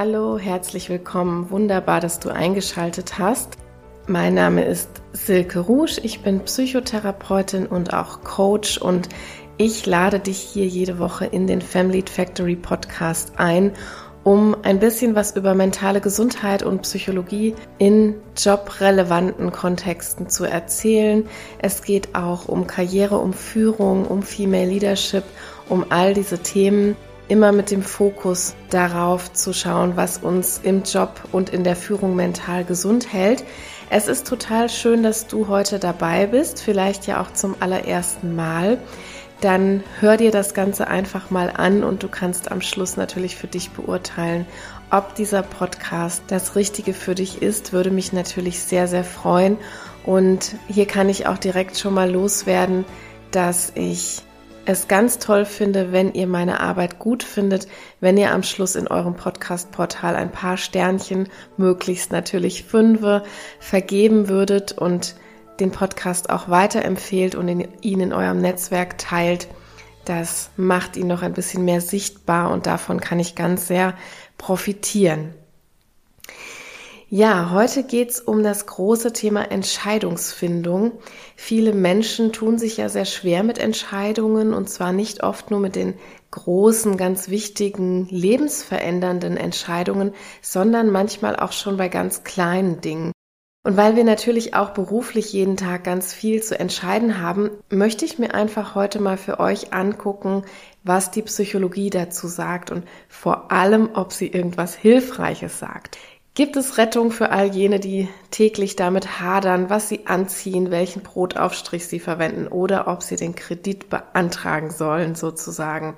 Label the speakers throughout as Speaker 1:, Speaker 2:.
Speaker 1: Hallo, herzlich willkommen. Wunderbar, dass du eingeschaltet hast. Mein Name ist Silke Rouge. Ich bin Psychotherapeutin und auch Coach und ich lade dich hier jede Woche in den Family Factory Podcast ein, um ein bisschen was über mentale Gesundheit und Psychologie in jobrelevanten Kontexten zu erzählen. Es geht auch um Karriere, um Führung, um Female Leadership, um all diese Themen immer mit dem Fokus darauf zu schauen, was uns im Job und in der Führung mental gesund hält. Es ist total schön, dass du heute dabei bist, vielleicht ja auch zum allerersten Mal. Dann hör dir das Ganze einfach mal an und du kannst am Schluss natürlich für dich beurteilen, ob dieser Podcast das Richtige für dich ist. Würde mich natürlich sehr, sehr freuen. Und hier kann ich auch direkt schon mal loswerden, dass ich es ganz toll finde, wenn ihr meine Arbeit gut findet, wenn ihr am Schluss in eurem Podcast-Portal ein paar Sternchen, möglichst natürlich fünfe, vergeben würdet und den Podcast auch weiterempfehlt und ihn in eurem Netzwerk teilt. Das macht ihn noch ein bisschen mehr sichtbar und davon kann ich ganz sehr profitieren. Ja, heute geht's um das große Thema Entscheidungsfindung. Viele Menschen tun sich ja sehr schwer mit Entscheidungen und zwar nicht oft nur mit den großen, ganz wichtigen, lebensverändernden Entscheidungen, sondern manchmal auch schon bei ganz kleinen Dingen. Und weil wir natürlich auch beruflich jeden Tag ganz viel zu entscheiden haben, möchte ich mir einfach heute mal für euch angucken, was die Psychologie dazu sagt und vor allem, ob sie irgendwas Hilfreiches sagt. Gibt es Rettung für all jene, die täglich damit hadern, was sie anziehen, welchen Brotaufstrich sie verwenden oder ob sie den Kredit beantragen sollen, sozusagen?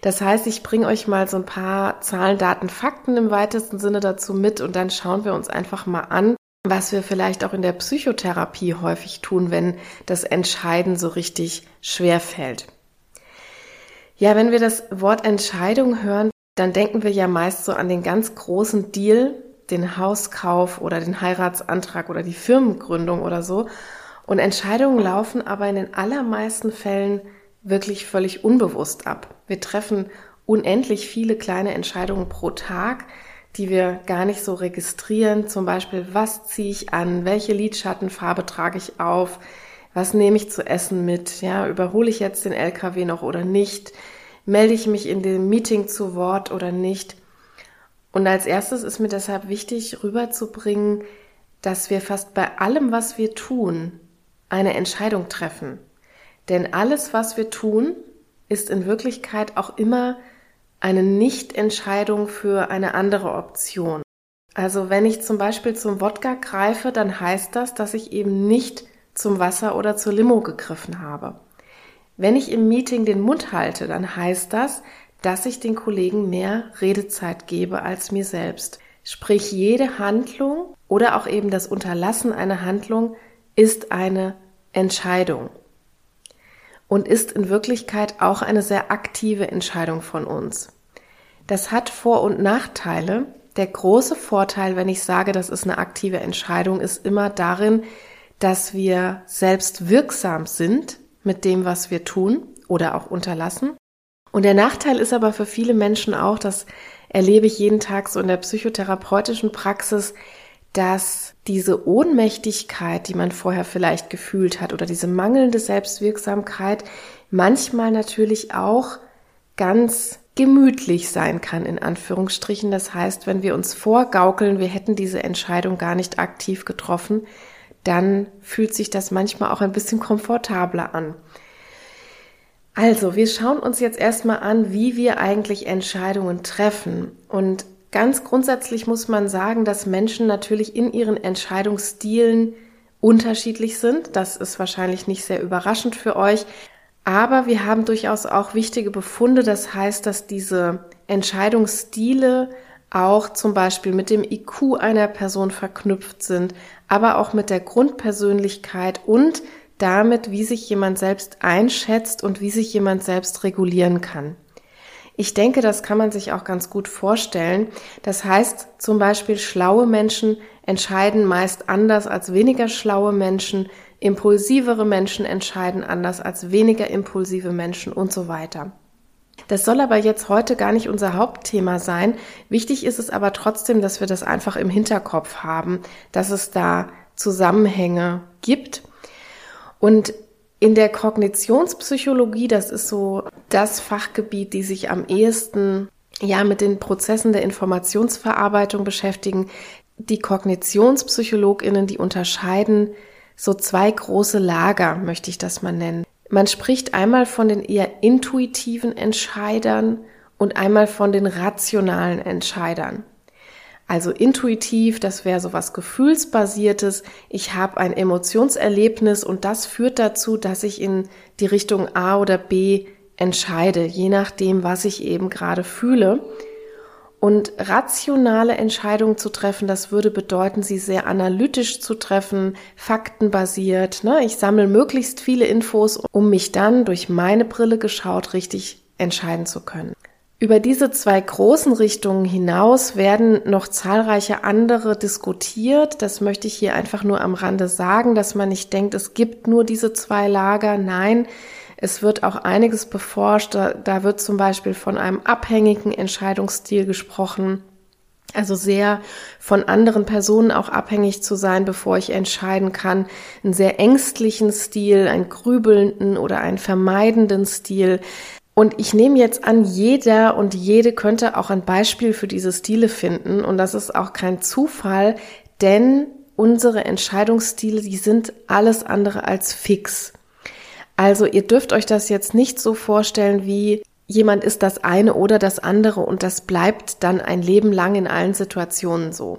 Speaker 1: Das heißt, ich bringe euch mal so ein paar Zahlen, Daten, Fakten im weitesten Sinne dazu mit und dann schauen wir uns einfach mal an, was wir vielleicht auch in der Psychotherapie häufig tun, wenn das Entscheiden so richtig schwer fällt. Ja, wenn wir das Wort Entscheidung hören, dann denken wir ja meist so an den ganz großen Deal, den Hauskauf oder den Heiratsantrag oder die Firmengründung oder so. Und Entscheidungen laufen aber in den allermeisten Fällen wirklich völlig unbewusst ab. Wir treffen unendlich viele kleine Entscheidungen pro Tag, die wir gar nicht so registrieren. Zum Beispiel, was ziehe ich an? Welche Lidschattenfarbe trage ich auf? Was nehme ich zu essen mit? Ja, überhole ich jetzt den LKW noch oder nicht? Melde ich mich in dem Meeting zu Wort oder nicht? Und als erstes ist mir deshalb wichtig, rüberzubringen, dass wir fast bei allem, was wir tun, eine Entscheidung treffen. Denn alles, was wir tun, ist in Wirklichkeit auch immer eine Nichtentscheidung für eine andere Option. Also wenn ich zum Beispiel zum Wodka greife, dann heißt das, dass ich eben nicht zum Wasser oder zur Limo gegriffen habe. Wenn ich im Meeting den Mund halte, dann heißt das, dass ich den Kollegen mehr Redezeit gebe als mir selbst. Sprich, jede Handlung oder auch eben das Unterlassen einer Handlung ist eine Entscheidung und ist in Wirklichkeit auch eine sehr aktive Entscheidung von uns. Das hat Vor- und Nachteile. Der große Vorteil, wenn ich sage, das ist eine aktive Entscheidung, ist immer darin, dass wir selbst wirksam sind mit dem, was wir tun oder auch unterlassen. Und der Nachteil ist aber für viele Menschen auch, das erlebe ich jeden Tag so in der psychotherapeutischen Praxis, dass diese Ohnmächtigkeit, die man vorher vielleicht gefühlt hat oder diese mangelnde Selbstwirksamkeit manchmal natürlich auch ganz gemütlich sein kann, in Anführungsstrichen. Das heißt, wenn wir uns vorgaukeln, wir hätten diese Entscheidung gar nicht aktiv getroffen, dann fühlt sich das manchmal auch ein bisschen komfortabler an. Also, wir schauen uns jetzt erstmal an, wie wir eigentlich Entscheidungen treffen. Und ganz grundsätzlich muss man sagen, dass Menschen natürlich in ihren Entscheidungsstilen unterschiedlich sind. Das ist wahrscheinlich nicht sehr überraschend für euch. Aber wir haben durchaus auch wichtige Befunde. Das heißt, dass diese Entscheidungsstile auch zum Beispiel mit dem IQ einer Person verknüpft sind, aber auch mit der Grundpersönlichkeit und damit, wie sich jemand selbst einschätzt und wie sich jemand selbst regulieren kann. Ich denke, das kann man sich auch ganz gut vorstellen. Das heißt zum Beispiel, schlaue Menschen entscheiden meist anders als weniger schlaue Menschen, impulsivere Menschen entscheiden anders als weniger impulsive Menschen und so weiter. Das soll aber jetzt heute gar nicht unser Hauptthema sein. Wichtig ist es aber trotzdem, dass wir das einfach im Hinterkopf haben, dass es da Zusammenhänge gibt. Und in der Kognitionspsychologie, das ist so das Fachgebiet, die sich am ehesten ja mit den Prozessen der Informationsverarbeitung beschäftigen. Die Kognitionspsychologinnen, die unterscheiden so zwei große Lager, möchte ich das mal nennen. Man spricht einmal von den eher intuitiven Entscheidern und einmal von den rationalen Entscheidern. Also intuitiv, das wäre so was Gefühlsbasiertes. Ich habe ein Emotionserlebnis und das führt dazu, dass ich in die Richtung A oder B entscheide, je nachdem, was ich eben gerade fühle. Und rationale Entscheidungen zu treffen, das würde bedeuten, sie sehr analytisch zu treffen, faktenbasiert. Ne? Ich sammle möglichst viele Infos, um mich dann durch meine Brille geschaut richtig entscheiden zu können. Über diese zwei großen Richtungen hinaus werden noch zahlreiche andere diskutiert. Das möchte ich hier einfach nur am Rande sagen, dass man nicht denkt, es gibt nur diese zwei Lager. Nein, es wird auch einiges beforscht. Da, da wird zum Beispiel von einem abhängigen Entscheidungsstil gesprochen. Also sehr von anderen Personen auch abhängig zu sein, bevor ich entscheiden kann. Einen sehr ängstlichen Stil, einen grübelnden oder einen vermeidenden Stil. Und ich nehme jetzt an, jeder und jede könnte auch ein Beispiel für diese Stile finden. Und das ist auch kein Zufall, denn unsere Entscheidungsstile, die sind alles andere als fix. Also ihr dürft euch das jetzt nicht so vorstellen wie jemand ist das eine oder das andere und das bleibt dann ein Leben lang in allen Situationen so.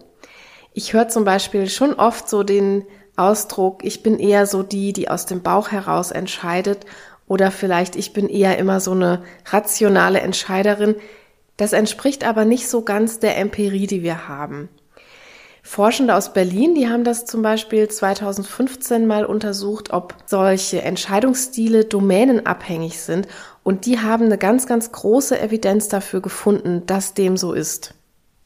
Speaker 1: Ich höre zum Beispiel schon oft so den Ausdruck, ich bin eher so die, die aus dem Bauch heraus entscheidet oder vielleicht ich bin eher immer so eine rationale Entscheiderin. Das entspricht aber nicht so ganz der Empirie, die wir haben. Forschende aus Berlin, die haben das zum Beispiel 2015 mal untersucht, ob solche Entscheidungsstile domänenabhängig sind. Und die haben eine ganz, ganz große Evidenz dafür gefunden, dass dem so ist.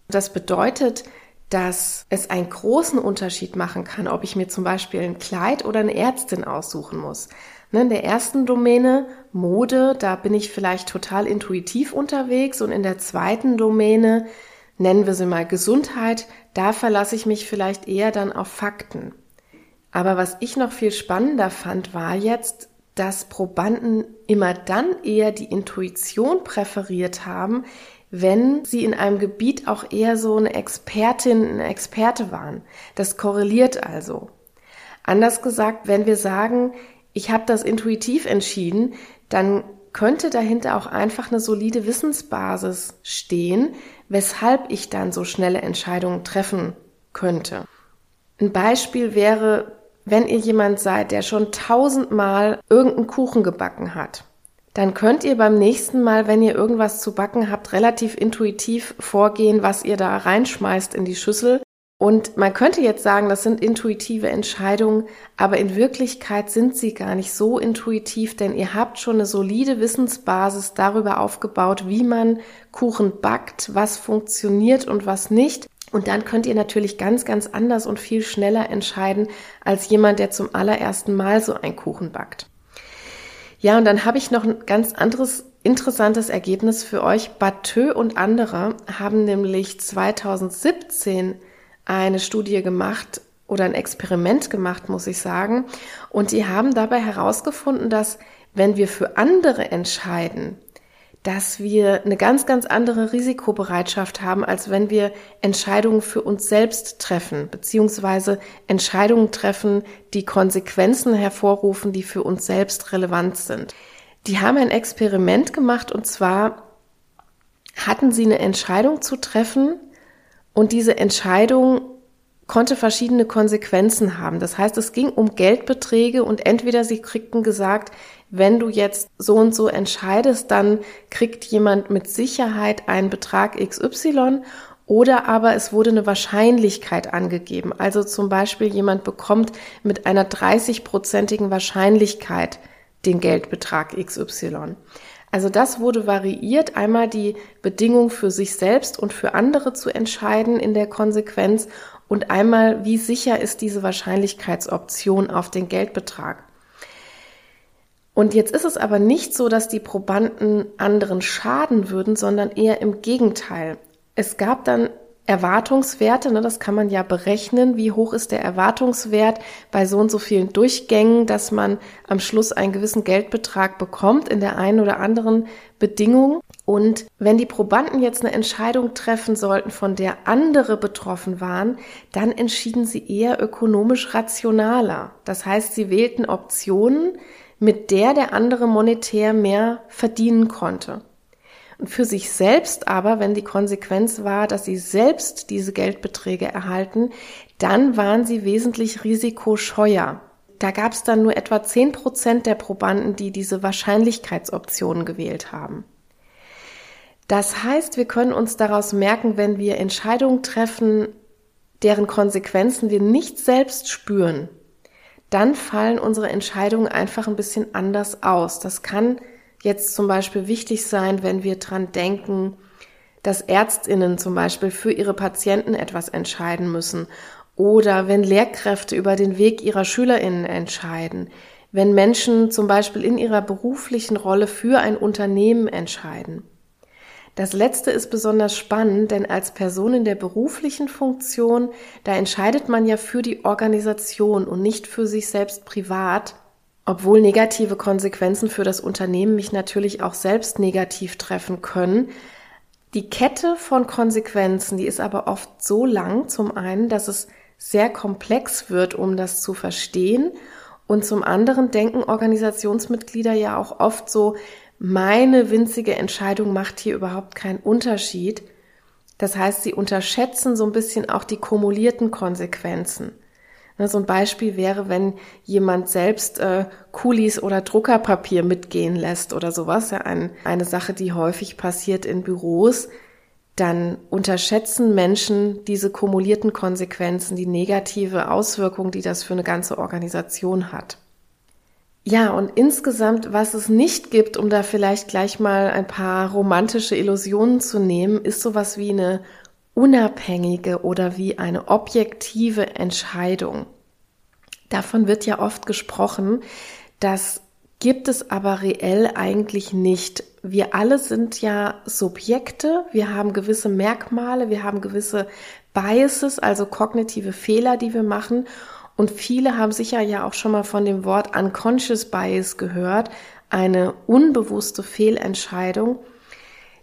Speaker 1: Das bedeutet, dass es einen großen Unterschied machen kann, ob ich mir zum Beispiel ein Kleid oder eine Ärztin aussuchen muss. Ne, in der ersten Domäne Mode, da bin ich vielleicht total intuitiv unterwegs und in der zweiten Domäne, nennen wir sie mal Gesundheit, da verlasse ich mich vielleicht eher dann auf Fakten. Aber was ich noch viel spannender fand, war jetzt, dass Probanden immer dann eher die Intuition präferiert haben, wenn sie in einem Gebiet auch eher so eine Expertin, eine Experte waren. Das korreliert also. Anders gesagt, wenn wir sagen, ich habe das intuitiv entschieden, dann könnte dahinter auch einfach eine solide Wissensbasis stehen, weshalb ich dann so schnelle Entscheidungen treffen könnte. Ein Beispiel wäre, wenn ihr jemand seid, der schon tausendmal irgendeinen Kuchen gebacken hat, dann könnt ihr beim nächsten Mal, wenn ihr irgendwas zu backen habt, relativ intuitiv vorgehen, was ihr da reinschmeißt in die Schüssel und man könnte jetzt sagen, das sind intuitive Entscheidungen, aber in Wirklichkeit sind sie gar nicht so intuitiv, denn ihr habt schon eine solide Wissensbasis darüber aufgebaut, wie man Kuchen backt, was funktioniert und was nicht. Und dann könnt ihr natürlich ganz, ganz anders und viel schneller entscheiden als jemand, der zum allerersten Mal so einen Kuchen backt. Ja, und dann habe ich noch ein ganz anderes interessantes Ergebnis für euch. Batteux und andere haben nämlich 2017 eine Studie gemacht oder ein Experiment gemacht, muss ich sagen. Und die haben dabei herausgefunden, dass wenn wir für andere entscheiden, dass wir eine ganz, ganz andere Risikobereitschaft haben, als wenn wir Entscheidungen für uns selbst treffen, beziehungsweise Entscheidungen treffen, die Konsequenzen hervorrufen, die für uns selbst relevant sind. Die haben ein Experiment gemacht und zwar hatten sie eine Entscheidung zu treffen, und diese Entscheidung konnte verschiedene Konsequenzen haben. Das heißt, es ging um Geldbeträge und entweder sie kriegten gesagt, wenn du jetzt so und so entscheidest, dann kriegt jemand mit Sicherheit einen Betrag XY oder aber es wurde eine Wahrscheinlichkeit angegeben. Also zum Beispiel jemand bekommt mit einer 30-prozentigen Wahrscheinlichkeit den Geldbetrag XY. Also das wurde variiert, einmal die Bedingung für sich selbst und für andere zu entscheiden in der Konsequenz und einmal, wie sicher ist diese Wahrscheinlichkeitsoption auf den Geldbetrag. Und jetzt ist es aber nicht so, dass die Probanden anderen schaden würden, sondern eher im Gegenteil. Es gab dann Erwartungswerte, ne, das kann man ja berechnen, wie hoch ist der Erwartungswert bei so und so vielen Durchgängen, dass man am Schluss einen gewissen Geldbetrag bekommt in der einen oder anderen Bedingung. Und wenn die Probanden jetzt eine Entscheidung treffen sollten, von der andere betroffen waren, dann entschieden sie eher ökonomisch rationaler. Das heißt, sie wählten Optionen, mit der der andere monetär mehr verdienen konnte. Für sich selbst aber, wenn die Konsequenz war, dass sie selbst diese Geldbeträge erhalten, dann waren sie wesentlich risikoscheuer. Da gab es dann nur etwa zehn Prozent der Probanden, die diese Wahrscheinlichkeitsoptionen gewählt haben. Das heißt, wir können uns daraus merken, wenn wir Entscheidungen treffen, deren Konsequenzen wir nicht selbst spüren, dann fallen unsere Entscheidungen einfach ein bisschen anders aus. Das kann jetzt zum Beispiel wichtig sein, wenn wir dran denken, dass Ärztinnen zum Beispiel für ihre Patienten etwas entscheiden müssen. Oder wenn Lehrkräfte über den Weg ihrer Schülerinnen entscheiden, wenn Menschen zum Beispiel in ihrer beruflichen Rolle für ein Unternehmen entscheiden. Das letzte ist besonders spannend, denn als Person in der beruflichen Funktion, da entscheidet man ja für die Organisation und nicht für sich selbst privat obwohl negative Konsequenzen für das Unternehmen mich natürlich auch selbst negativ treffen können. Die Kette von Konsequenzen, die ist aber oft so lang, zum einen, dass es sehr komplex wird, um das zu verstehen. Und zum anderen denken Organisationsmitglieder ja auch oft so, meine winzige Entscheidung macht hier überhaupt keinen Unterschied. Das heißt, sie unterschätzen so ein bisschen auch die kumulierten Konsequenzen. Ne, so ein Beispiel wäre, wenn jemand selbst äh, Kulis oder Druckerpapier mitgehen lässt oder sowas, ja, ein, eine Sache, die häufig passiert in Büros, dann unterschätzen Menschen diese kumulierten Konsequenzen, die negative Auswirkungen, die das für eine ganze Organisation hat. Ja, und insgesamt, was es nicht gibt, um da vielleicht gleich mal ein paar romantische Illusionen zu nehmen, ist sowas wie eine unabhängige oder wie eine objektive Entscheidung. Davon wird ja oft gesprochen, das gibt es aber reell eigentlich nicht. Wir alle sind ja Subjekte, wir haben gewisse Merkmale, wir haben gewisse Biases, also kognitive Fehler, die wir machen. Und viele haben sicher ja auch schon mal von dem Wort Unconscious Bias gehört, eine unbewusste Fehlentscheidung.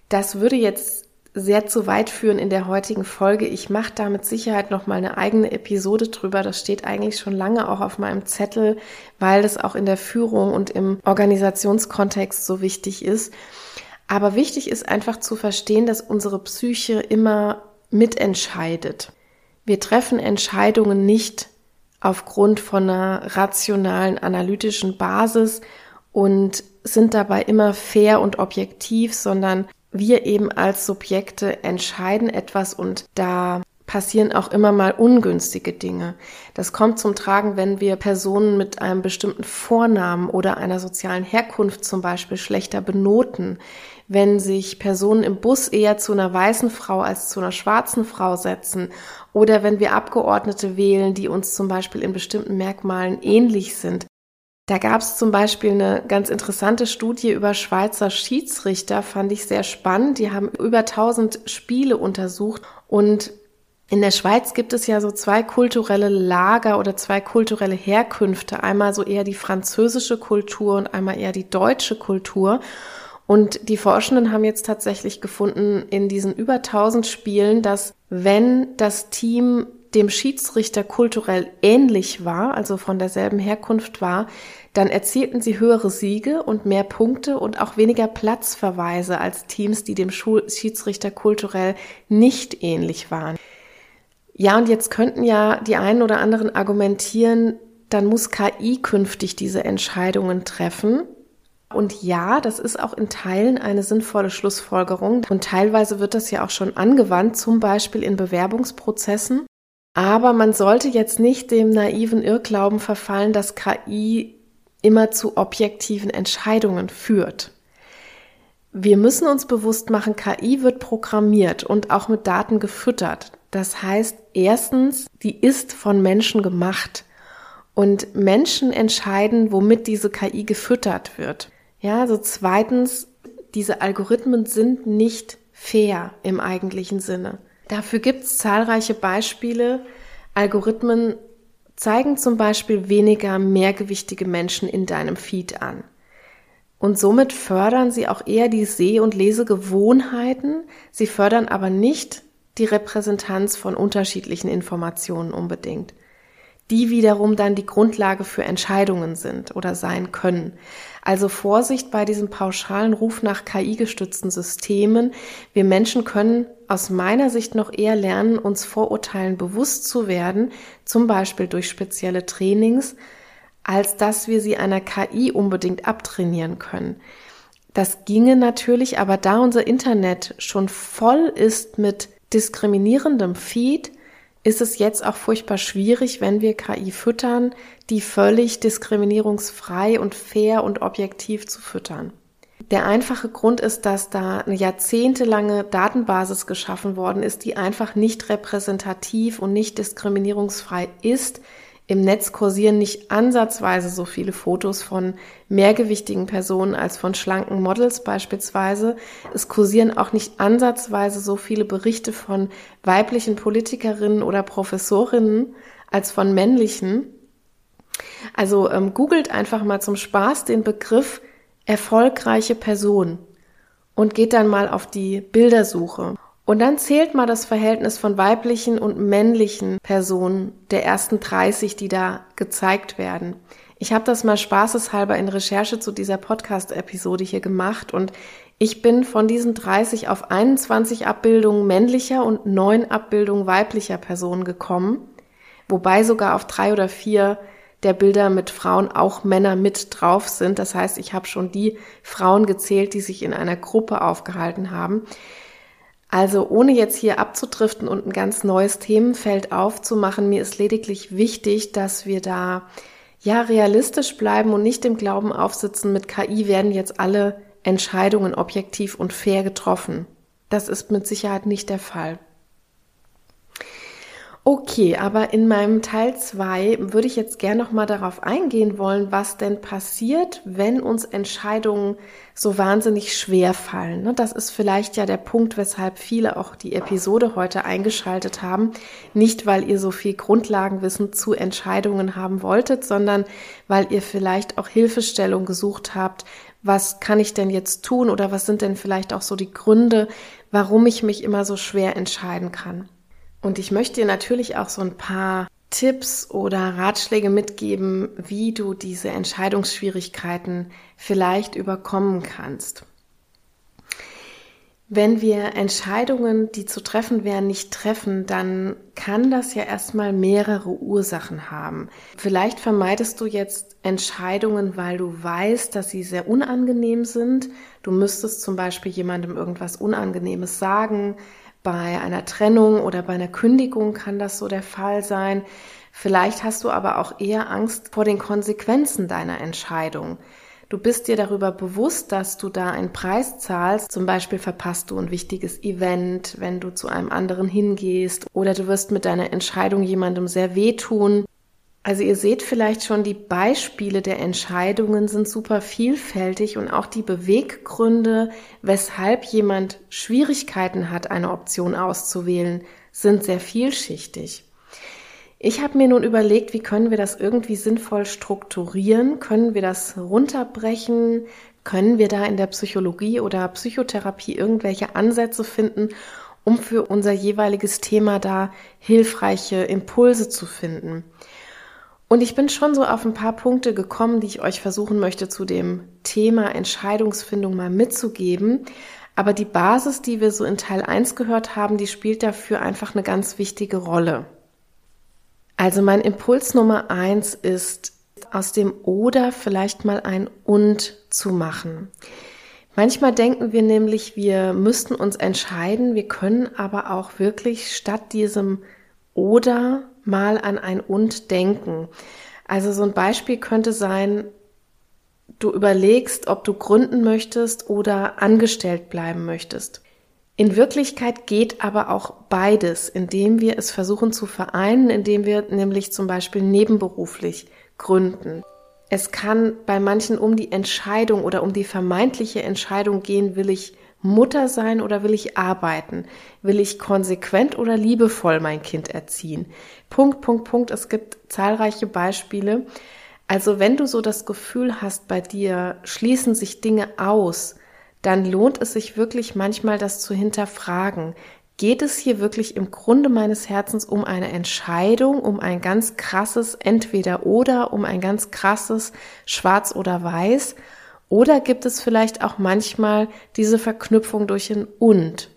Speaker 1: Das würde jetzt sehr zu weit führen in der heutigen Folge. Ich mache da mit Sicherheit noch mal eine eigene Episode drüber. Das steht eigentlich schon lange auch auf meinem Zettel, weil das auch in der Führung und im Organisationskontext so wichtig ist. Aber wichtig ist einfach zu verstehen, dass unsere Psyche immer mitentscheidet. Wir treffen Entscheidungen nicht aufgrund von einer rationalen, analytischen Basis und sind dabei immer fair und objektiv, sondern wir eben als Subjekte entscheiden etwas und da passieren auch immer mal ungünstige Dinge. Das kommt zum Tragen, wenn wir Personen mit einem bestimmten Vornamen oder einer sozialen Herkunft zum Beispiel schlechter benoten, wenn sich Personen im Bus eher zu einer weißen Frau als zu einer schwarzen Frau setzen oder wenn wir Abgeordnete wählen, die uns zum Beispiel in bestimmten Merkmalen ähnlich sind. Da gab es zum Beispiel eine ganz interessante Studie über Schweizer Schiedsrichter, fand ich sehr spannend. Die haben über 1000 Spiele untersucht und in der Schweiz gibt es ja so zwei kulturelle Lager oder zwei kulturelle Herkünfte. Einmal so eher die französische Kultur und einmal eher die deutsche Kultur. Und die Forschenden haben jetzt tatsächlich gefunden in diesen über 1000 Spielen, dass wenn das Team dem Schiedsrichter kulturell ähnlich war, also von derselben Herkunft war, dann erzielten sie höhere Siege und mehr Punkte und auch weniger Platzverweise als Teams, die dem Schiedsrichter kulturell nicht ähnlich waren. Ja, und jetzt könnten ja die einen oder anderen argumentieren, dann muss KI künftig diese Entscheidungen treffen. Und ja, das ist auch in Teilen eine sinnvolle Schlussfolgerung. Und teilweise wird das ja auch schon angewandt, zum Beispiel in Bewerbungsprozessen. Aber man sollte jetzt nicht dem naiven Irrglauben verfallen, dass KI immer zu objektiven Entscheidungen führt. Wir müssen uns bewusst machen, KI wird programmiert und auch mit Daten gefüttert. Das heißt, erstens, die ist von Menschen gemacht. Und Menschen entscheiden, womit diese KI gefüttert wird. Ja, also zweitens, diese Algorithmen sind nicht fair im eigentlichen Sinne. Dafür gibt es zahlreiche Beispiele. Algorithmen zeigen zum Beispiel weniger mehrgewichtige Menschen in deinem Feed an. Und somit fördern sie auch eher die Seh- und Lesegewohnheiten. Sie fördern aber nicht die Repräsentanz von unterschiedlichen Informationen unbedingt die wiederum dann die Grundlage für Entscheidungen sind oder sein können. Also Vorsicht bei diesem pauschalen Ruf nach KI-gestützten Systemen. Wir Menschen können aus meiner Sicht noch eher lernen, uns Vorurteilen bewusst zu werden, zum Beispiel durch spezielle Trainings, als dass wir sie einer KI unbedingt abtrainieren können. Das ginge natürlich, aber da unser Internet schon voll ist mit diskriminierendem Feed, ist es jetzt auch furchtbar schwierig, wenn wir KI füttern, die völlig diskriminierungsfrei und fair und objektiv zu füttern. Der einfache Grund ist, dass da eine jahrzehntelange Datenbasis geschaffen worden ist, die einfach nicht repräsentativ und nicht diskriminierungsfrei ist, im Netz kursieren nicht ansatzweise so viele Fotos von mehrgewichtigen Personen als von schlanken Models beispielsweise. Es kursieren auch nicht ansatzweise so viele Berichte von weiblichen Politikerinnen oder Professorinnen als von männlichen. Also ähm, googelt einfach mal zum Spaß den Begriff erfolgreiche Person und geht dann mal auf die Bildersuche. Und dann zählt mal das Verhältnis von weiblichen und männlichen Personen der ersten 30, die da gezeigt werden. Ich habe das mal spaßeshalber in Recherche zu dieser Podcast-Episode hier gemacht und ich bin von diesen 30 auf 21 Abbildungen männlicher und 9 Abbildungen weiblicher Personen gekommen, wobei sogar auf drei oder vier der Bilder mit Frauen auch Männer mit drauf sind. Das heißt, ich habe schon die Frauen gezählt, die sich in einer Gruppe aufgehalten haben. Also ohne jetzt hier abzudriften und ein ganz neues Themenfeld aufzumachen, mir ist lediglich wichtig, dass wir da ja realistisch bleiben und nicht im Glauben aufsitzen, mit KI werden jetzt alle Entscheidungen objektiv und fair getroffen. Das ist mit Sicherheit nicht der Fall. Okay, aber in meinem Teil 2 würde ich jetzt gerne noch mal darauf eingehen wollen, was denn passiert, wenn uns Entscheidungen so wahnsinnig schwer fallen. Ne, das ist vielleicht ja der Punkt, weshalb viele auch die Episode heute eingeschaltet haben. Nicht, weil ihr so viel Grundlagenwissen zu Entscheidungen haben wolltet, sondern weil ihr vielleicht auch Hilfestellung gesucht habt. Was kann ich denn jetzt tun oder was sind denn vielleicht auch so die Gründe, warum ich mich immer so schwer entscheiden kann? Und ich möchte dir natürlich auch so ein paar Tipps oder Ratschläge mitgeben, wie du diese Entscheidungsschwierigkeiten vielleicht überkommen kannst. Wenn wir Entscheidungen, die zu treffen wären, nicht treffen, dann kann das ja erstmal mehrere Ursachen haben. Vielleicht vermeidest du jetzt Entscheidungen, weil du weißt, dass sie sehr unangenehm sind. Du müsstest zum Beispiel jemandem irgendwas Unangenehmes sagen. Bei einer Trennung oder bei einer Kündigung kann das so der Fall sein. Vielleicht hast du aber auch eher Angst vor den Konsequenzen deiner Entscheidung. Du bist dir darüber bewusst, dass du da einen Preis zahlst. Zum Beispiel verpasst du ein wichtiges Event, wenn du zu einem anderen hingehst oder du wirst mit deiner Entscheidung jemandem sehr wehtun. Also ihr seht vielleicht schon, die Beispiele der Entscheidungen sind super vielfältig und auch die Beweggründe, weshalb jemand Schwierigkeiten hat, eine Option auszuwählen, sind sehr vielschichtig. Ich habe mir nun überlegt, wie können wir das irgendwie sinnvoll strukturieren? Können wir das runterbrechen? Können wir da in der Psychologie oder Psychotherapie irgendwelche Ansätze finden, um für unser jeweiliges Thema da hilfreiche Impulse zu finden? Und ich bin schon so auf ein paar Punkte gekommen, die ich euch versuchen möchte zu dem Thema Entscheidungsfindung mal mitzugeben. Aber die Basis, die wir so in Teil 1 gehört haben, die spielt dafür einfach eine ganz wichtige Rolle. Also mein Impuls Nummer 1 ist, aus dem oder vielleicht mal ein und zu machen. Manchmal denken wir nämlich, wir müssten uns entscheiden, wir können aber auch wirklich statt diesem oder mal an ein und denken. Also so ein Beispiel könnte sein, du überlegst, ob du gründen möchtest oder angestellt bleiben möchtest. In Wirklichkeit geht aber auch beides, indem wir es versuchen zu vereinen, indem wir nämlich zum Beispiel nebenberuflich Gründen. Es kann bei manchen um die Entscheidung oder um die vermeintliche Entscheidung gehen, will ich Mutter sein oder will ich arbeiten? Will ich konsequent oder liebevoll mein Kind erziehen? Punkt, Punkt, Punkt. Es gibt zahlreiche Beispiele. Also wenn du so das Gefühl hast, bei dir schließen sich Dinge aus, dann lohnt es sich wirklich manchmal, das zu hinterfragen. Geht es hier wirklich im Grunde meines Herzens um eine Entscheidung, um ein ganz krasses Entweder oder, um ein ganz krasses Schwarz oder Weiß? Oder gibt es vielleicht auch manchmal diese Verknüpfung durch ein Und,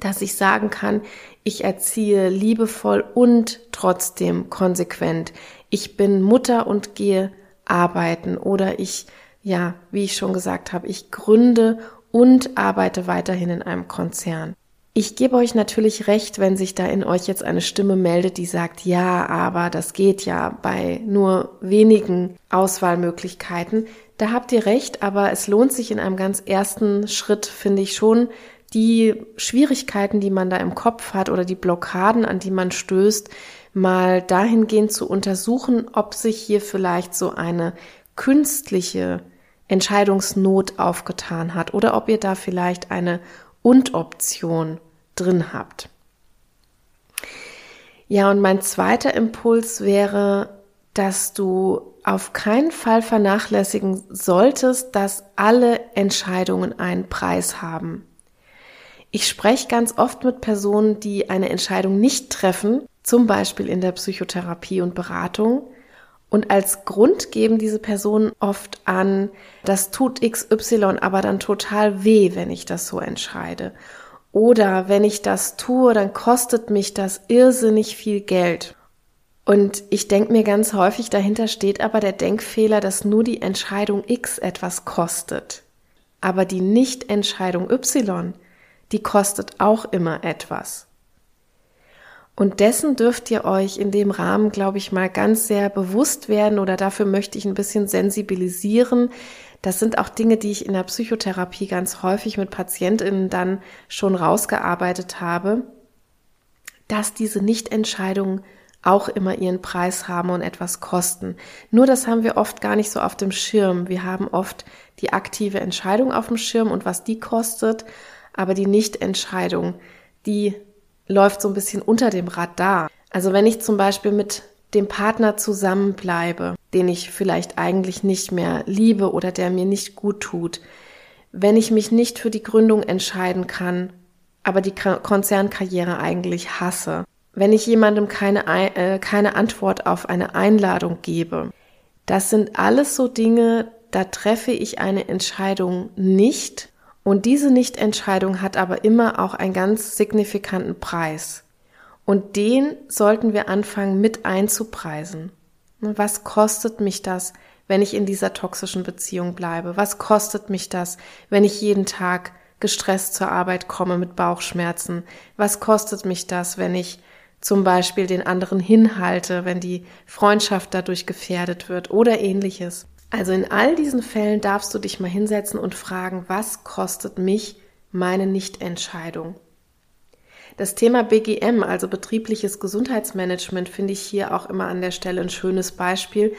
Speaker 1: dass ich sagen kann, ich erziehe liebevoll und trotzdem konsequent. Ich bin Mutter und gehe arbeiten oder ich, ja, wie ich schon gesagt habe, ich gründe und arbeite weiterhin in einem Konzern. Ich gebe euch natürlich recht, wenn sich da in euch jetzt eine Stimme meldet, die sagt, ja, aber das geht ja bei nur wenigen Auswahlmöglichkeiten. Da habt ihr recht, aber es lohnt sich in einem ganz ersten Schritt, finde ich schon, die Schwierigkeiten, die man da im Kopf hat oder die Blockaden, an die man stößt, mal dahingehend zu untersuchen, ob sich hier vielleicht so eine künstliche Entscheidungsnot aufgetan hat oder ob ihr da vielleicht eine und-Option drin habt. Ja, und mein zweiter Impuls wäre, dass du auf keinen Fall vernachlässigen solltest, dass alle Entscheidungen einen Preis haben. Ich spreche ganz oft mit Personen, die eine Entscheidung nicht treffen, zum Beispiel in der Psychotherapie und Beratung, und als Grund geben diese Personen oft an, das tut XY aber dann total weh, wenn ich das so entscheide. Oder wenn ich das tue, dann kostet mich das irrsinnig viel Geld. Und ich denke mir ganz häufig, dahinter steht aber der Denkfehler, dass nur die Entscheidung X etwas kostet. Aber die Nicht-Entscheidung Y, die kostet auch immer etwas. Und dessen dürft ihr euch in dem Rahmen, glaube ich, mal ganz sehr bewusst werden oder dafür möchte ich ein bisschen sensibilisieren. Das sind auch Dinge, die ich in der Psychotherapie ganz häufig mit Patientinnen dann schon rausgearbeitet habe, dass diese Nichtentscheidungen auch immer ihren Preis haben und etwas kosten. Nur das haben wir oft gar nicht so auf dem Schirm. Wir haben oft die aktive Entscheidung auf dem Schirm und was die kostet, aber die Nichtentscheidung, die läuft so ein bisschen unter dem Radar. Also wenn ich zum Beispiel mit dem Partner zusammenbleibe, den ich vielleicht eigentlich nicht mehr liebe oder der mir nicht gut tut, wenn ich mich nicht für die Gründung entscheiden kann, aber die Konzernkarriere eigentlich hasse, wenn ich jemandem keine, äh, keine Antwort auf eine Einladung gebe, das sind alles so Dinge, da treffe ich eine Entscheidung nicht, und diese Nichtentscheidung hat aber immer auch einen ganz signifikanten Preis. Und den sollten wir anfangen mit einzupreisen. Was kostet mich das, wenn ich in dieser toxischen Beziehung bleibe? Was kostet mich das, wenn ich jeden Tag gestresst zur Arbeit komme mit Bauchschmerzen? Was kostet mich das, wenn ich zum Beispiel den anderen hinhalte, wenn die Freundschaft dadurch gefährdet wird oder ähnliches? Also in all diesen Fällen darfst du dich mal hinsetzen und fragen, was kostet mich meine Nichtentscheidung? Das Thema BGM, also betriebliches Gesundheitsmanagement, finde ich hier auch immer an der Stelle ein schönes Beispiel.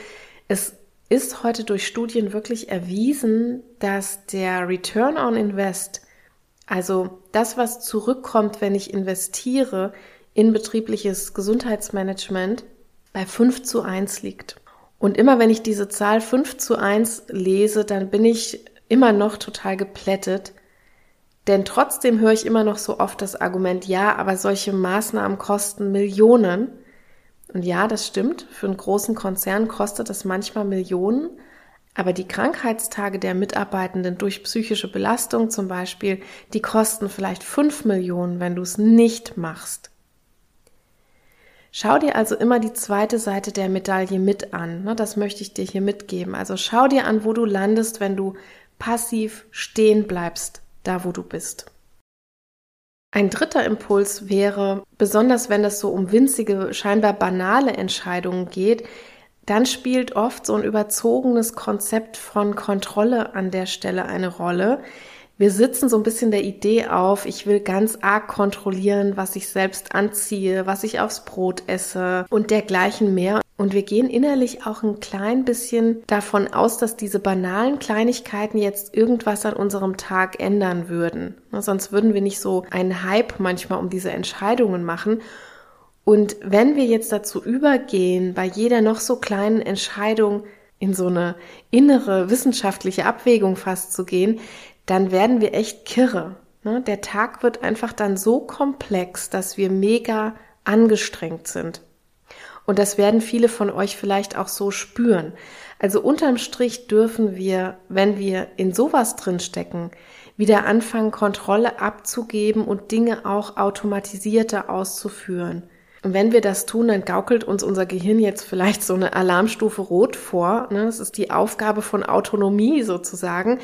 Speaker 1: Es ist heute durch Studien wirklich erwiesen, dass der Return on Invest, also das, was zurückkommt, wenn ich investiere in betriebliches Gesundheitsmanagement, bei 5 zu 1 liegt. Und immer wenn ich diese Zahl 5 zu 1 lese, dann bin ich immer noch total geplättet. Denn trotzdem höre ich immer noch so oft das Argument, ja, aber solche Maßnahmen kosten Millionen. Und ja, das stimmt. Für einen großen Konzern kostet das manchmal Millionen. Aber die Krankheitstage der Mitarbeitenden durch psychische Belastung zum Beispiel, die kosten vielleicht 5 Millionen, wenn du es nicht machst. Schau dir also immer die zweite Seite der Medaille mit an. Ne? Das möchte ich dir hier mitgeben. Also schau dir an, wo du landest, wenn du passiv stehen bleibst, da wo du bist. Ein dritter Impuls wäre, besonders wenn es so um winzige, scheinbar banale Entscheidungen geht, dann spielt oft so ein überzogenes Konzept von Kontrolle an der Stelle eine Rolle. Wir sitzen so ein bisschen der Idee auf, ich will ganz arg kontrollieren, was ich selbst anziehe, was ich aufs Brot esse und dergleichen mehr. Und wir gehen innerlich auch ein klein bisschen davon aus, dass diese banalen Kleinigkeiten jetzt irgendwas an unserem Tag ändern würden. Sonst würden wir nicht so einen Hype manchmal um diese Entscheidungen machen. Und wenn wir jetzt dazu übergehen, bei jeder noch so kleinen Entscheidung in so eine innere wissenschaftliche Abwägung fast zu gehen, dann werden wir echt kirre. Ne? Der Tag wird einfach dann so komplex, dass wir mega angestrengt sind. Und das werden viele von euch vielleicht auch so spüren. Also unterm Strich dürfen wir, wenn wir in sowas drin stecken, wieder anfangen, Kontrolle abzugeben und Dinge auch automatisierter auszuführen. Und wenn wir das tun, dann gaukelt uns unser Gehirn jetzt vielleicht so eine Alarmstufe rot vor. Ne? Das ist die Aufgabe von Autonomie sozusagen.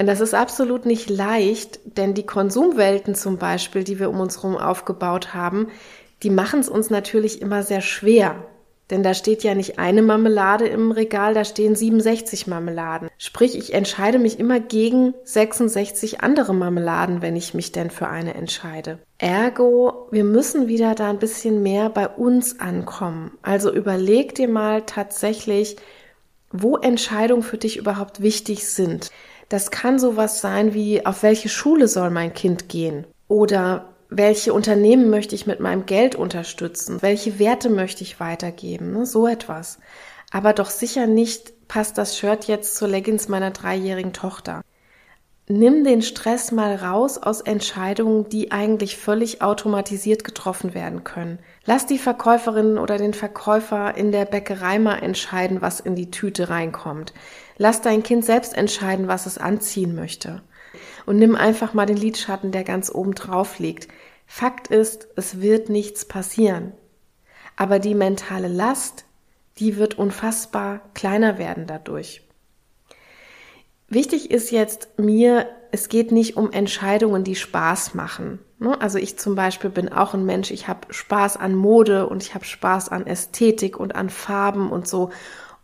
Speaker 1: Und das ist absolut nicht leicht, denn die Konsumwelten zum Beispiel, die wir um uns herum aufgebaut haben, die machen es uns natürlich immer sehr schwer. Denn da steht ja nicht eine Marmelade im Regal, da stehen 67 Marmeladen. Sprich, ich entscheide mich immer gegen 66 andere Marmeladen, wenn ich mich denn für eine entscheide. Ergo, wir müssen wieder da ein bisschen mehr bei uns ankommen. Also überleg dir mal tatsächlich, wo Entscheidungen für dich überhaupt wichtig sind. Das kann sowas sein wie, auf welche Schule soll mein Kind gehen? Oder welche Unternehmen möchte ich mit meinem Geld unterstützen, welche Werte möchte ich weitergeben, ne? so etwas. Aber doch sicher nicht passt das Shirt jetzt zur Leggings meiner dreijährigen Tochter. Nimm den Stress mal raus aus Entscheidungen, die eigentlich völlig automatisiert getroffen werden können. Lass die Verkäuferin oder den Verkäufer in der Bäckerei mal entscheiden, was in die Tüte reinkommt. Lass dein Kind selbst entscheiden, was es anziehen möchte und nimm einfach mal den Lidschatten, der ganz oben drauf liegt. Fakt ist, es wird nichts passieren. Aber die mentale Last, die wird unfassbar kleiner werden dadurch. Wichtig ist jetzt mir, es geht nicht um Entscheidungen, die Spaß machen. Ne? Also ich zum Beispiel bin auch ein Mensch, ich habe Spaß an Mode und ich habe Spaß an Ästhetik und an Farben und so.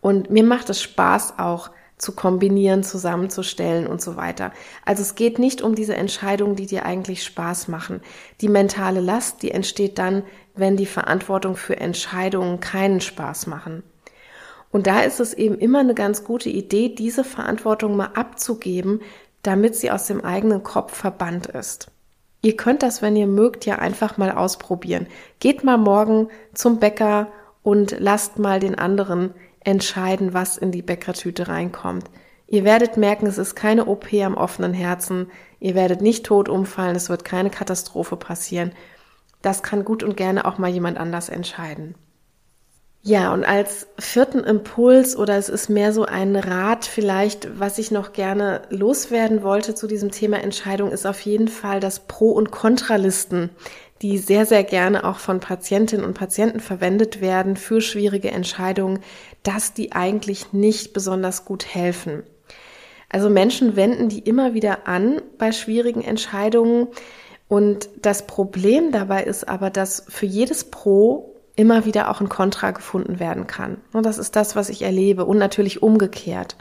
Speaker 1: Und mir macht es Spaß auch, zu kombinieren, zusammenzustellen und so weiter. Also es geht nicht um diese Entscheidungen, die dir eigentlich Spaß machen. Die mentale Last, die entsteht dann, wenn die Verantwortung für Entscheidungen keinen Spaß machen. Und da ist es eben immer eine ganz gute Idee, diese Verantwortung mal abzugeben, damit sie aus dem eigenen Kopf verbannt ist. Ihr könnt das, wenn ihr mögt, ja einfach mal ausprobieren. Geht mal morgen zum Bäcker und lasst mal den anderen entscheiden, was in die Bäckertüte reinkommt. Ihr werdet merken, es ist keine OP am offenen Herzen. Ihr werdet nicht tot umfallen. Es wird keine Katastrophe passieren. Das kann gut und gerne auch mal jemand anders entscheiden. Ja, und als vierten Impuls oder es ist mehr so ein Rat vielleicht, was ich noch gerne loswerden wollte zu diesem Thema Entscheidung, ist auf jeden Fall das Pro- und Kontralisten die sehr, sehr gerne auch von Patientinnen und Patienten verwendet werden für schwierige Entscheidungen, dass die eigentlich nicht besonders gut helfen. Also Menschen wenden die immer wieder an bei schwierigen Entscheidungen. Und das Problem dabei ist aber, dass für jedes Pro immer wieder auch ein Kontra gefunden werden kann. Und das ist das, was ich erlebe. Und natürlich umgekehrt.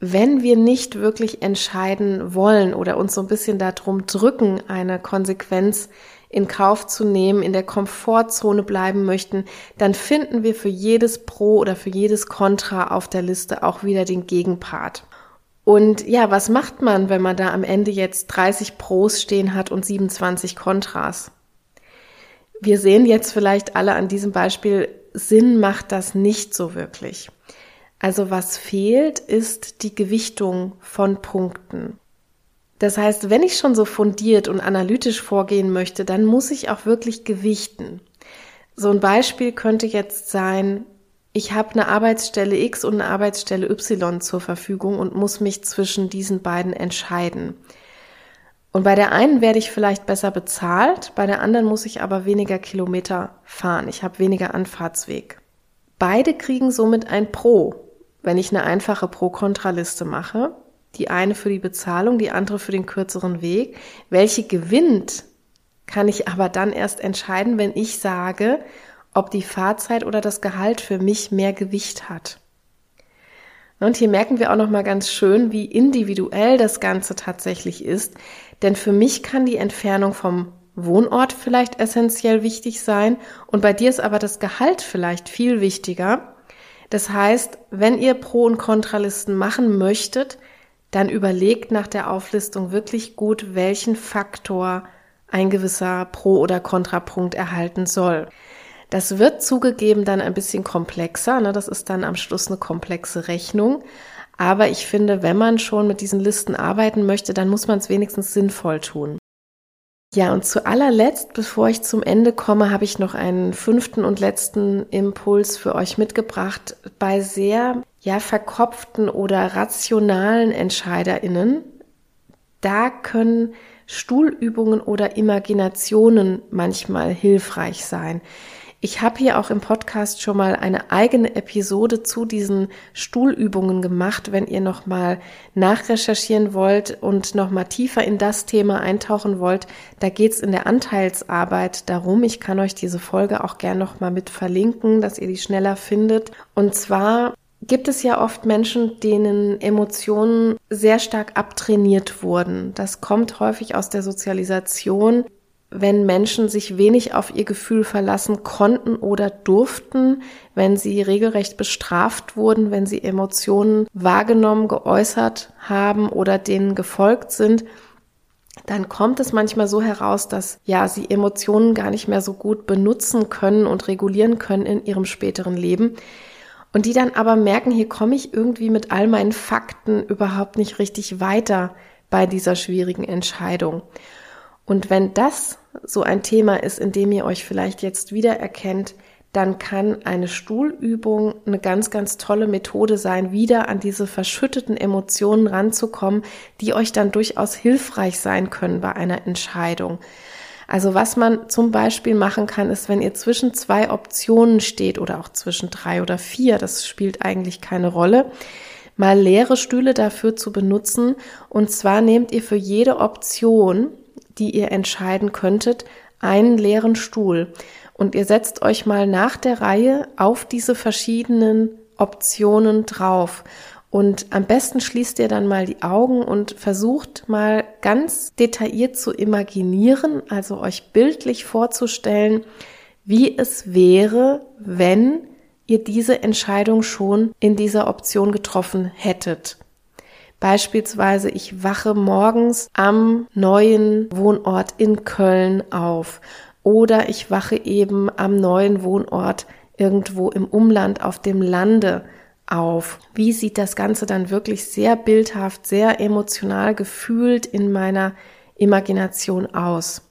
Speaker 1: Wenn wir nicht wirklich entscheiden wollen oder uns so ein bisschen darum drücken, eine Konsequenz in Kauf zu nehmen, in der Komfortzone bleiben möchten, dann finden wir für jedes Pro oder für jedes Contra auf der Liste auch wieder den Gegenpart. Und ja, was macht man, wenn man da am Ende jetzt 30 Pros stehen hat und 27 Kontras? Wir sehen jetzt vielleicht alle an diesem Beispiel, Sinn macht das nicht so wirklich. Also was fehlt, ist die Gewichtung von Punkten. Das heißt, wenn ich schon so fundiert und analytisch vorgehen möchte, dann muss ich auch wirklich gewichten. So ein Beispiel könnte jetzt sein, ich habe eine Arbeitsstelle X und eine Arbeitsstelle Y zur Verfügung und muss mich zwischen diesen beiden entscheiden. Und bei der einen werde ich vielleicht besser bezahlt, bei der anderen muss ich aber weniger Kilometer fahren. Ich habe weniger Anfahrtsweg. Beide kriegen somit ein Pro, wenn ich eine einfache Pro-Kontra-Liste mache die eine für die Bezahlung, die andere für den kürzeren Weg. Welche gewinnt, kann ich aber dann erst entscheiden, wenn ich sage, ob die Fahrzeit oder das Gehalt für mich mehr Gewicht hat. Und hier merken wir auch noch mal ganz schön, wie individuell das Ganze tatsächlich ist, denn für mich kann die Entfernung vom Wohnort vielleicht essentiell wichtig sein und bei dir ist aber das Gehalt vielleicht viel wichtiger. Das heißt, wenn ihr Pro- und Kontralisten machen möchtet, dann überlegt nach der Auflistung wirklich gut, welchen Faktor ein gewisser Pro- oder Kontrapunkt erhalten soll. Das wird zugegeben dann ein bisschen komplexer. Ne? Das ist dann am Schluss eine komplexe Rechnung. Aber ich finde, wenn man schon mit diesen Listen arbeiten möchte, dann muss man es wenigstens sinnvoll tun. Ja, und zu allerletzt, bevor ich zum Ende komme, habe ich noch einen fünften und letzten Impuls für euch mitgebracht. Bei sehr, ja, verkopften oder rationalen EntscheiderInnen, da können Stuhlübungen oder Imaginationen manchmal hilfreich sein. Ich habe hier auch im Podcast schon mal eine eigene Episode zu diesen Stuhlübungen gemacht. Wenn ihr noch mal nachrecherchieren wollt und noch mal tiefer in das Thema eintauchen wollt, da geht's in der Anteilsarbeit darum. Ich kann euch diese Folge auch gern noch mal mit verlinken, dass ihr die schneller findet. Und zwar gibt es ja oft Menschen, denen Emotionen sehr stark abtrainiert wurden. Das kommt häufig aus der Sozialisation wenn Menschen sich wenig auf ihr Gefühl verlassen konnten oder durften, wenn sie regelrecht bestraft wurden, wenn sie Emotionen wahrgenommen, geäußert haben oder denen gefolgt sind, dann kommt es manchmal so heraus, dass ja sie Emotionen gar nicht mehr so gut benutzen können und regulieren können in ihrem späteren Leben. Und die dann aber merken, hier komme ich irgendwie mit all meinen Fakten überhaupt nicht richtig weiter bei dieser schwierigen Entscheidung. Und wenn das so ein Thema ist, in dem ihr euch vielleicht jetzt wiedererkennt, dann kann eine Stuhlübung eine ganz, ganz tolle Methode sein, wieder an diese verschütteten Emotionen ranzukommen, die euch dann durchaus hilfreich sein können bei einer Entscheidung. Also was man zum Beispiel machen kann, ist, wenn ihr zwischen zwei Optionen steht oder auch zwischen drei oder vier, das spielt eigentlich keine Rolle, mal leere Stühle dafür zu benutzen. Und zwar nehmt ihr für jede Option die ihr entscheiden könntet, einen leeren Stuhl. Und ihr setzt euch mal nach der Reihe auf diese verschiedenen Optionen drauf. Und am besten schließt ihr dann mal die Augen und versucht mal ganz detailliert zu imaginieren, also euch bildlich vorzustellen, wie es wäre, wenn ihr diese Entscheidung schon in dieser Option getroffen hättet. Beispielsweise, ich wache morgens am neuen Wohnort in Köln auf oder ich wache eben am neuen Wohnort irgendwo im Umland auf dem Lande auf. Wie sieht das Ganze dann wirklich sehr bildhaft, sehr emotional gefühlt in meiner Imagination aus?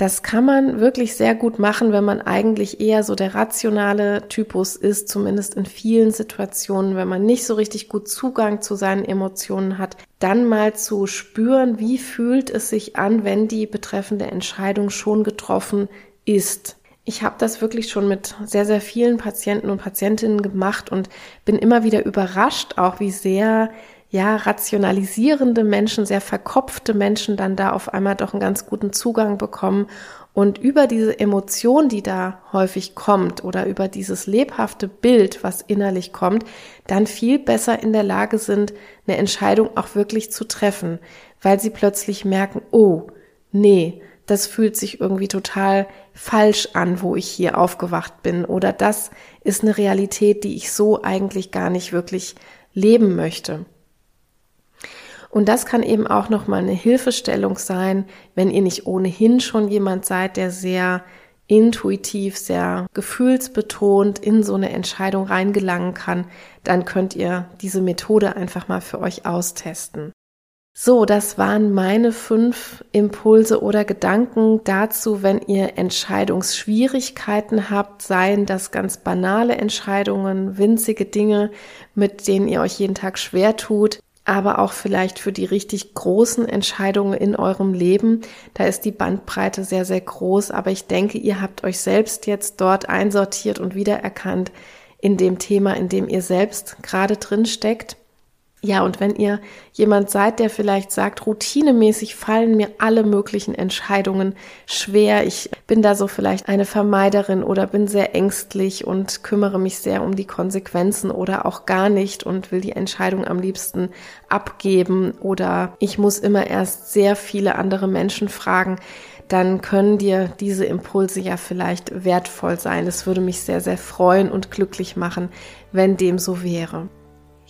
Speaker 1: Das kann man wirklich sehr gut machen, wenn man eigentlich eher so der rationale Typus ist, zumindest in vielen Situationen, wenn man nicht so richtig gut Zugang zu seinen Emotionen hat, dann mal zu spüren, wie fühlt es sich an, wenn die betreffende Entscheidung schon getroffen ist. Ich habe das wirklich schon mit sehr, sehr vielen Patienten und Patientinnen gemacht und bin immer wieder überrascht, auch wie sehr ja, rationalisierende Menschen, sehr verkopfte Menschen dann da auf einmal doch einen ganz guten Zugang bekommen. Und über diese Emotion, die da häufig kommt oder über dieses lebhafte Bild, was innerlich kommt, dann viel besser in der Lage sind, eine Entscheidung auch wirklich zu treffen, weil sie plötzlich merken, oh, nee, das fühlt sich irgendwie total falsch an, wo ich hier aufgewacht bin. Oder das ist eine Realität, die ich so eigentlich gar nicht wirklich leben möchte. Und das kann eben auch nochmal eine Hilfestellung sein, wenn ihr nicht ohnehin schon jemand seid, der sehr intuitiv, sehr gefühlsbetont in so eine Entscheidung reingelangen kann, dann könnt ihr diese Methode einfach mal für euch austesten. So, das waren meine fünf Impulse oder Gedanken dazu, wenn ihr Entscheidungsschwierigkeiten habt, seien das ganz banale Entscheidungen, winzige Dinge, mit denen ihr euch jeden Tag schwer tut, aber auch vielleicht für die richtig großen Entscheidungen in eurem Leben. Da ist die Bandbreite sehr, sehr groß, aber ich denke, ihr habt euch selbst jetzt dort einsortiert und wiedererkannt in dem Thema, in dem ihr selbst gerade drin steckt. Ja, und wenn ihr jemand seid, der vielleicht sagt, routinemäßig fallen mir alle möglichen Entscheidungen schwer, ich bin da so vielleicht eine Vermeiderin oder bin sehr ängstlich und kümmere mich sehr um die Konsequenzen oder auch gar nicht und will die Entscheidung am liebsten abgeben oder ich muss immer erst sehr viele andere Menschen fragen, dann können dir diese Impulse ja vielleicht wertvoll sein. Es würde mich sehr, sehr freuen und glücklich machen, wenn dem so wäre.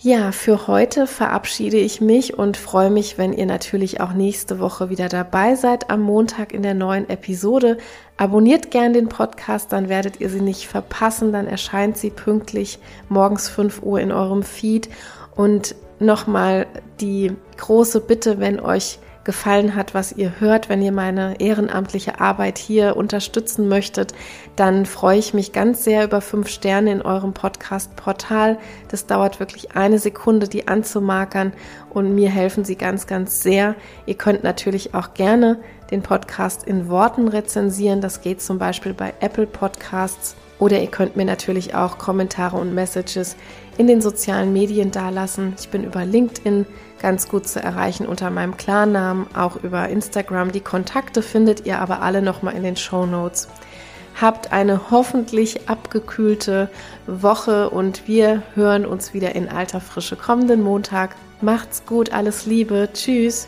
Speaker 1: Ja, für heute verabschiede ich mich und freue mich, wenn ihr natürlich auch nächste Woche wieder dabei seid am Montag in der neuen Episode. Abonniert gern den Podcast, dann werdet ihr sie nicht verpassen, dann erscheint sie pünktlich morgens 5 Uhr in eurem Feed. Und nochmal die große Bitte, wenn euch gefallen hat, was ihr hört, wenn ihr meine ehrenamtliche Arbeit hier unterstützen möchtet, dann freue ich mich ganz sehr über fünf Sterne in eurem Podcast-Portal. Das dauert wirklich eine Sekunde, die anzumarkern und mir helfen sie ganz, ganz sehr. Ihr könnt natürlich auch gerne den Podcast in Worten rezensieren. Das geht zum Beispiel bei Apple Podcasts. Oder ihr könnt mir natürlich auch Kommentare und Messages in den sozialen Medien dalassen. Ich bin über LinkedIn ganz gut zu erreichen unter meinem Klarnamen, auch über Instagram. Die Kontakte findet ihr aber alle nochmal in den Show Notes. Habt eine hoffentlich abgekühlte Woche und wir hören uns wieder in alter Frische kommenden Montag. Macht's gut, alles Liebe, tschüss.